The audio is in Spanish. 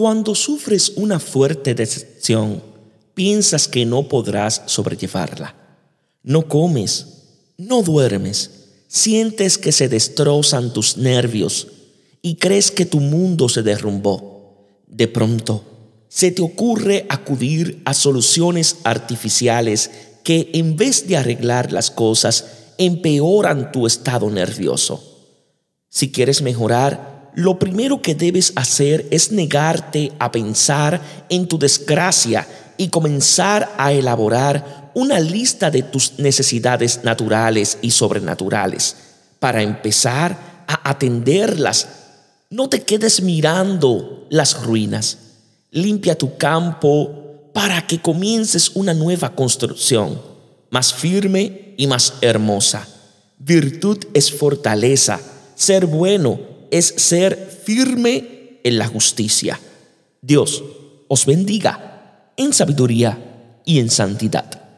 Cuando sufres una fuerte decepción, piensas que no podrás sobrellevarla. No comes, no duermes, sientes que se destrozan tus nervios y crees que tu mundo se derrumbó. De pronto, se te ocurre acudir a soluciones artificiales que en vez de arreglar las cosas, empeoran tu estado nervioso. Si quieres mejorar, lo primero que debes hacer es negarte a pensar en tu desgracia y comenzar a elaborar una lista de tus necesidades naturales y sobrenaturales para empezar a atenderlas. No te quedes mirando las ruinas. Limpia tu campo para que comiences una nueva construcción, más firme y más hermosa. Virtud es fortaleza. Ser bueno es ser firme en la justicia. Dios os bendiga en sabiduría y en santidad.